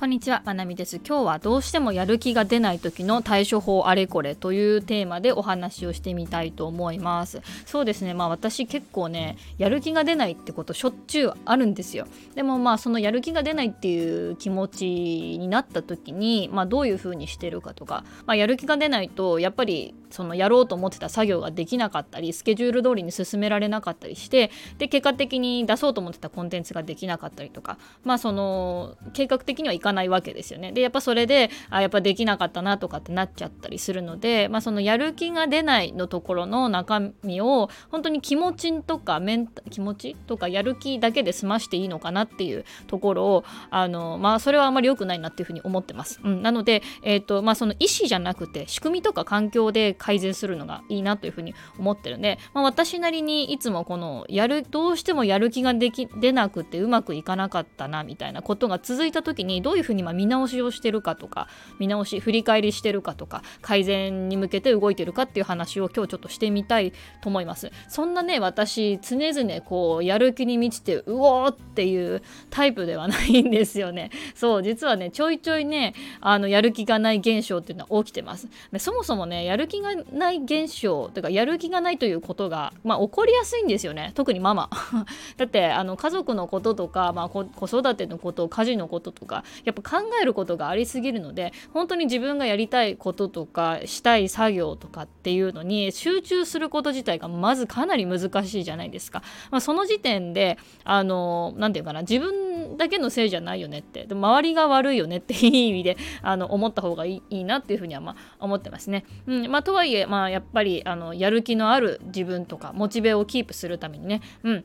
こんにちは、まなみです。今日はどうしてもやる気が出ない時の対処法あれこれというテーマでお話をしてみたいと思います。そうですね、まあ私結構ね、やる気が出ないってことしょっちゅうあるんですよ。でもまあそのやる気が出ないっていう気持ちになった時に、まあどういう風にしてるかとか、まあやる気が出ないとやっぱりそのやろうと思ってた作業ができなかったり、スケジュール通りに進められなかったりして、で結果的に出そうと思ってたコンテンツができなかったりとか、まあその計画的にはいかかないわけですよね。でやっぱそれであやっぱできなかったなとかってなっちゃったりするので、まあ、そのやる気が出ないのところの中身を本当に気持ちとかメン気持ちとかやる気だけで済ましていいのかなっていうところをあの、まあ、それはあまり良くないなっていうふうに思ってます。うん、なので、えーとまあ、その意思じゃなくて仕組みとか環境で改善するのがいいなというふうに思ってるんで、まあ、私なりにいつもこのやるどうしてもやる気ができ出なくてうまくいかなかったなみたいなことが続いた時にどういうふうにま見直しをしてるかとか見直し振り返りしてるかとか改善に向けて動いてるかっていう話を今日ちょっとしてみたいと思います。そんなね私常々こうやる気に満ちてうおーっていうタイプではないんですよね。そう実はねちょいちょいねあのやる気がない現象っていうのは起きてます。でそもそもねやる気がない現象というかやる気がないということが、まあ、起こりやすいんですよね。特にママ。だってあの家族のこととか、まあ、子育てのこと家事のこととかやっぱ考えることがありすぎるので本当に自分がやりたいこととかしたい作業とかっていうのに集中すること自体がまずかなり難しいじゃないですか。まあ、その時点であの何て言うかな自分だけのせいじゃないよねってで周りが悪いよねっていい意味であの思った方がいいなっていうふうにはまあ思ってますね。うんまあ、とはいえ、まあ、やっぱりあのやる気のある自分とかモチベをキープするためにね、うん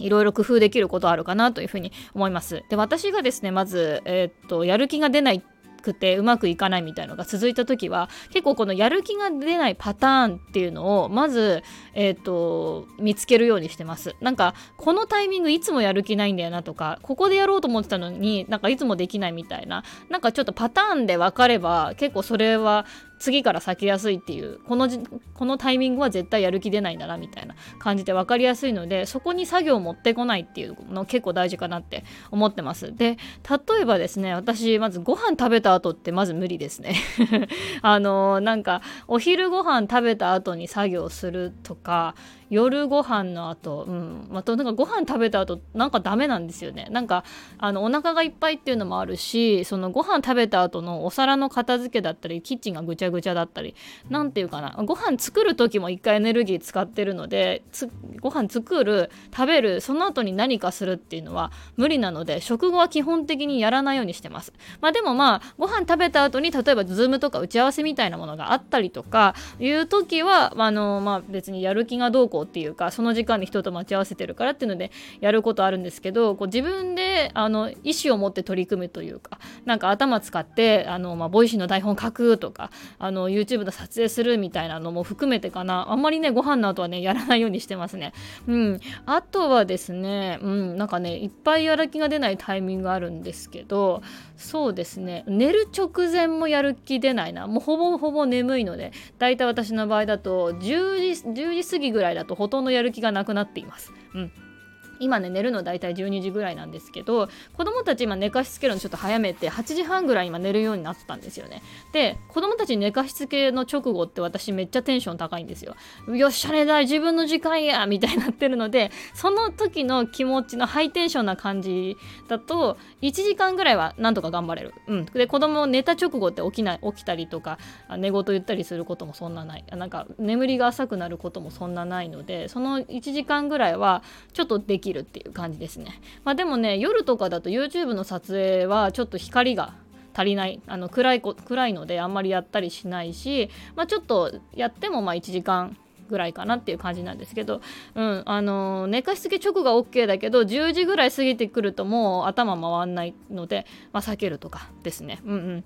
いろいろ工夫できることあるかなというふうに思います。で私がですねまず、えー、っとやる気が出ないくてうまくいかないみたいのが続いた時は結構このやる気が出ないパターンっていうのをまず、えーと、見つけるようにしてますなんかこのタイミングいつもやる気ないんだよなとかここでやろうと思ってたのになんかいつもできないみたいななんかちょっとパターンで分かれば結構それは次から避けやすいっていうこのじこのタイミングは絶対やる気出ないんだなみたいな感じで分かりやすいのでそこに作業を持ってこないっていうの結構大事かなって思ってます。で例えばですね私まずご飯食べた後ってまず無理ですね。あのなんかお昼ご飯食べた後に作業するとか夜ご飯の後、うん、またなんかご飯食べた後なんかダメなんですよね。なんかあのお腹がいっぱいっていうのもあるしそのご飯食べた後のお皿の片付けだったりキッチンがぐちゃぐちゃだったり何て言うかな。ご飯作る時も一回エネルギー使ってるのでご飯作る食べるその後に何かするっていうのは無理なので食後は基本的にやらないようにしてます。まあでもまあご飯食べた後に例えばズームとか打ち合わせみたいなものがあったりとかいう時はあのまあ別にやる気がどうこうっていうかその時間に人と待ち合わせてるからっていうのでやることあるんですけどこう自分であの意思を持って取り組むというかなんか頭使ってあの、まあ、 Voicy の台本書くとかあの YouTube の撮影するみたいなのも含めてかな。あんまりねご飯の後はねやらないようにしてますね。うん、あとはですね、うん、なんかねいっぱいやる気が出ないタイミングがあるんですけどそうですね。寝る直前もやる気出ないな。もうほぼほぼ眠いのでだいたい私の場合だと10時 ,10 時過ぎぐらいだととほとんどやる気がなくなっています。うん今ね寝るの大体12時ぐらいなんですけど子供たち今寝かしつけるのちょっと早めて8時半ぐらい今寝るようになったんですよね。で子供たち寝かしつけの直後って私めっちゃテンション高いんですよ。よっしゃ寝だい自分の時間やみたいになってるのでその時の気持ちのハイテンションな感じだと1時間ぐらいはなんとか頑張れる、うん、で子供寝た直後って起きない起きたりとか寝言言ったりすることもそんなない。なんか眠りが浅くなることもそんなないのでその1時間ぐらいはちょっとでききるっていう感じですね。まあ、でもね夜とかだと YouTube の撮影はちょっと光が足りないあの暗い暗いのであんまりやったりしないし、まあ、ちょっとやってもまあ1時間ぐらいかなっていう感じなんですけど、うん、あの寝かしつけ直が OK だけど10時ぐらい過ぎてくるともう頭回んないので、まあ、避けるとかですね。うんうん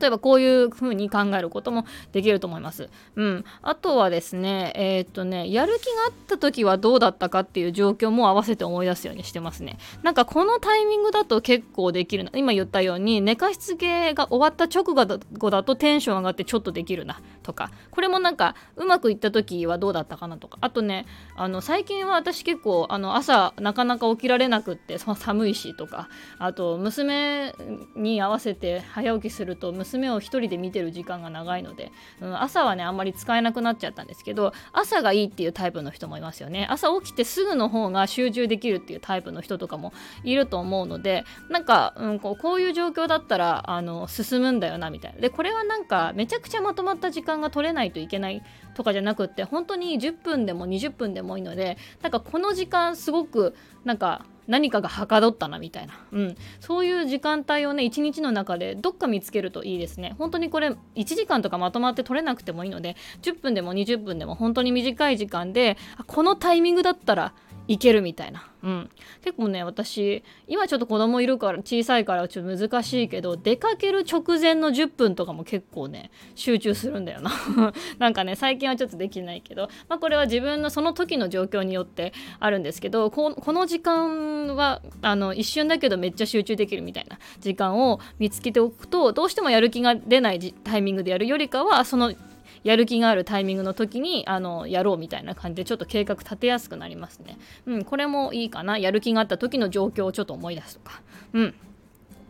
例えばこういう風に考えることもできると思います。うん。あとはですね、えー、っとね、やる気があった時はどうだったかっていう状況も合わせて思い出すようにしてますね。なんかこのタイミングだと結構できるな。今言ったように寝かしつけが終わった直後だとテンション上がってちょっとできるなとか、これもなんかうまくいった時はどうだったかなとか、あとね、あの最近は私結構あの朝なかなか起きられなくって寒いしとか、あと娘に合わせて早起きすると娘を1人で見てる時間が長いので、うん、朝はねあんまり使えなくなっちゃったんですけど朝がいいっていうタイプの人もいますよね。朝起きてすぐの方が集中できるっていうタイプの人とかもいると思うのでなんか、うん、こうこういう状況だったらあの進むんだよなみたいな。でこれはなんかめちゃくちゃまとまった時間が取れないといけないとかじゃなくって本当に10分でも20分でもいいのでなんかこの時間すごくなんか何かがはかどったなみたいな、うん、そういう時間帯をね一日の中でどっか見つけるといいですね。本当にこれ1時間とかまとまって取れなくてもいいので10分でも20分でも本当に短い時間でこのタイミングだったらいけるみたいな、うん、結構ね私今ちょっと子供いるから小さいからちょっと難しいけど出かける直前の10分とかも結構ね集中するんだよな。なんかね最近はちょっとできないけど、まあ、これは自分のその時の状況によってあるんですけどこの時間はあの一瞬だけどめっちゃ集中できるみたいな時間を見つけておくとどうしてもやる気が出ないタイミングでやるよりかはそのやる気があるタイミングの時にあのやろうみたいな感じでちょっと計画立てやすくなりますね。うん、これもいいかな。やる気があった時の状況をちょっと思い出すとか。うん。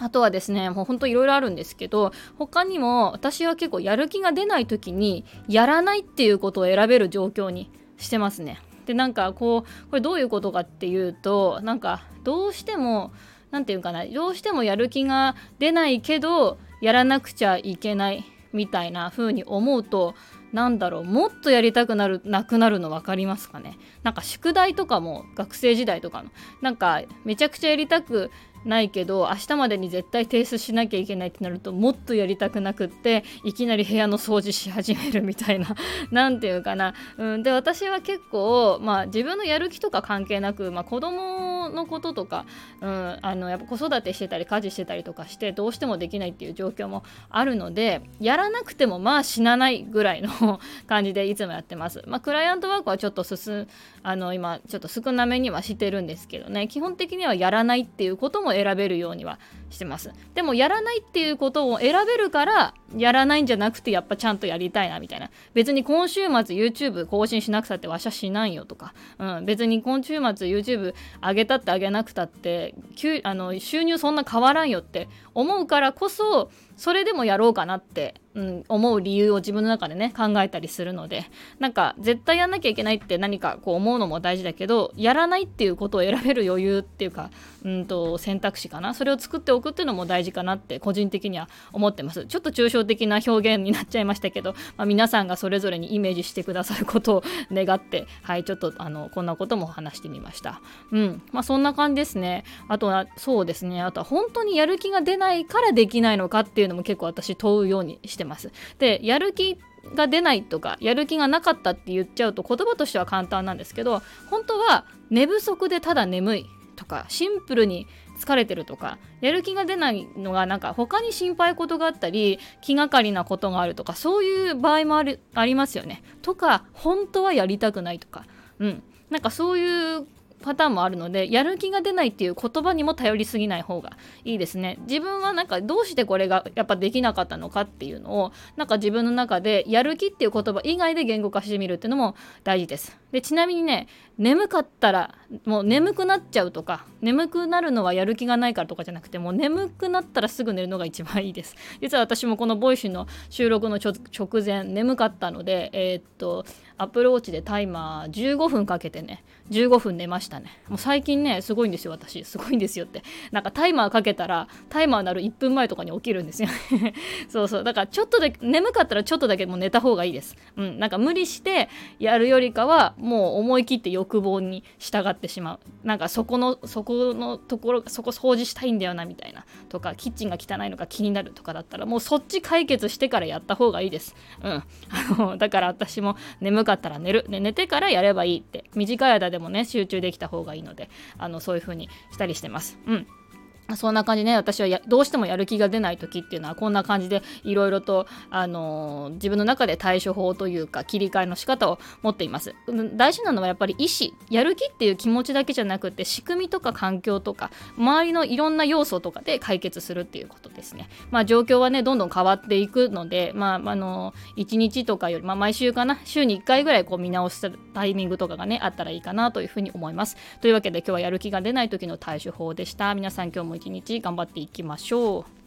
あとはですね、もうほんといろいろあるんですけど、他にも私は結構やる気が出ない時にやらないっていうことを選べる状況にしてますね。で、なんかこう、これどういうことかっていうと、なんかどうしても、何て言うかな、どうしてもやる気が出ないけど、やらなくちゃいけないみたいな風に思うとなんだろうもっとやりたくなるなくなるの分かりますかね？なんか宿題とかも学生時代とかのなんかめちゃくちゃやりたくないけど明日までに絶対提出しなきゃいけないってなるともっとやりたくなくっていきなり部屋の掃除し始めるみたいな 何て言うかな、うん、で私は結構、まあ、自分のやる気とか関係なく、まあ、子供のこととか、うん、あのやっぱ子育てしてたり家事してたりとかしてどうしてもできないっていう状況もあるのでやらなくてもまあ死なないぐらいの 感じでいつもやってます。まあ、クライアントワークはちょっと進あの今ちょっと少なめにはしてるんですけどね基本的にはやらないっていうことも選べるようにはしてます。でもやらないっていうことを選べるからやらないんじゃなくてやっぱちゃんとやりたいなみたいな。別に今週末 YouTube 更新しなくたってわしゃしないよとか、うん、別に今週末 YouTube 上げたって上げなくたってあの収入そんな変わらんよって思うからこそそれでもやろうかなってうん、思う理由を自分の中でね考えたりするのでなんか絶対やんなきゃいけないって何かこう思うのも大事だけどやらないっていうことを選べる余裕っていうか、うんと、選択肢かな。それを作っておくっていうのも大事かなって個人的には思ってます。ちょっと抽象的な表現になっちゃいましたけど、まあ、皆さんがそれぞれにイメージしてくださることを願ってはいちょっとあのこんなことも話してみました。うん。まあそんな感じですね。あとはそうですね。あとは本当にやる気が出ないからできないのかっていうのも結構私問うようにしてます。ます。でやる気が出ないとかやる気がなかったって言っちゃうと言葉としては簡単なんですけど本当は寝不足でただ眠いとかシンプルに疲れてるとかやる気が出ないのがなんか他に心配事があったり気がかりなことがあるとかそういう場合もあるありますよね。とか本当はやりたくないとか、うん、なんかそういうパターンもあるのでやる気が出ないっていう言葉にも頼りすぎない方がいいですね。自分はなんかどうしてこれがやっぱできなかったのかっていうのをなんか自分の中でやる気っていう言葉以外で言語化してみるっていうのも大事です。でちなみにね眠かったらもう眠くなっちゃうとか眠くなるのはやる気がないからとかじゃなくてもう眠くなったらすぐ寝るのが一番いいです。実は私もこの Voicy の収録の直前眠かったのでえー、っとアプルウォッチでタイマー15分かけてね15分寝ましたね。もう最近ねすごいんですよ私。すごいんですよって。なんかタイマーかけたらタイマー鳴る1分前とかに起きるんですよ そうそう。だからちょっとだけ眠かったらちょっとだけもう寝た方がいいです。うん。なんか無理してやるよりかはもう思い切って欲望に従ってしまう。なんかそこのそこのところそこ掃除したいんだよなみたいな。とかキッチンが汚いのか気になるとかだったらもうそっち解決してからやった方がいいです。うん。あのだから私も眠かったら寝る。で寝てからやればいいって。短い間でもね集中できた方がいいのであのそういう風にしたりしてます。うん。そんな感じね。私はどうしてもやる気が出ない時っていうのはこんな感じでいろいろと、あのー、自分の中で対処法というか切り替えの仕方を持っています。大事なのはやっぱり意思やる気っていう気持ちだけじゃなくて仕組みとか環境とか周りのいろんな要素とかで解決するっていうことですね。まあ状況はねどんどん変わっていくのでまああのー、1日とかより、まあ、毎週かな週に1回ぐらいこう見直したタイミングとかがねあったらいいかなというふうに思います。というわけで今日はやる気が出ない時の対処法でした。皆さん今日も一日頑張っていきましょう。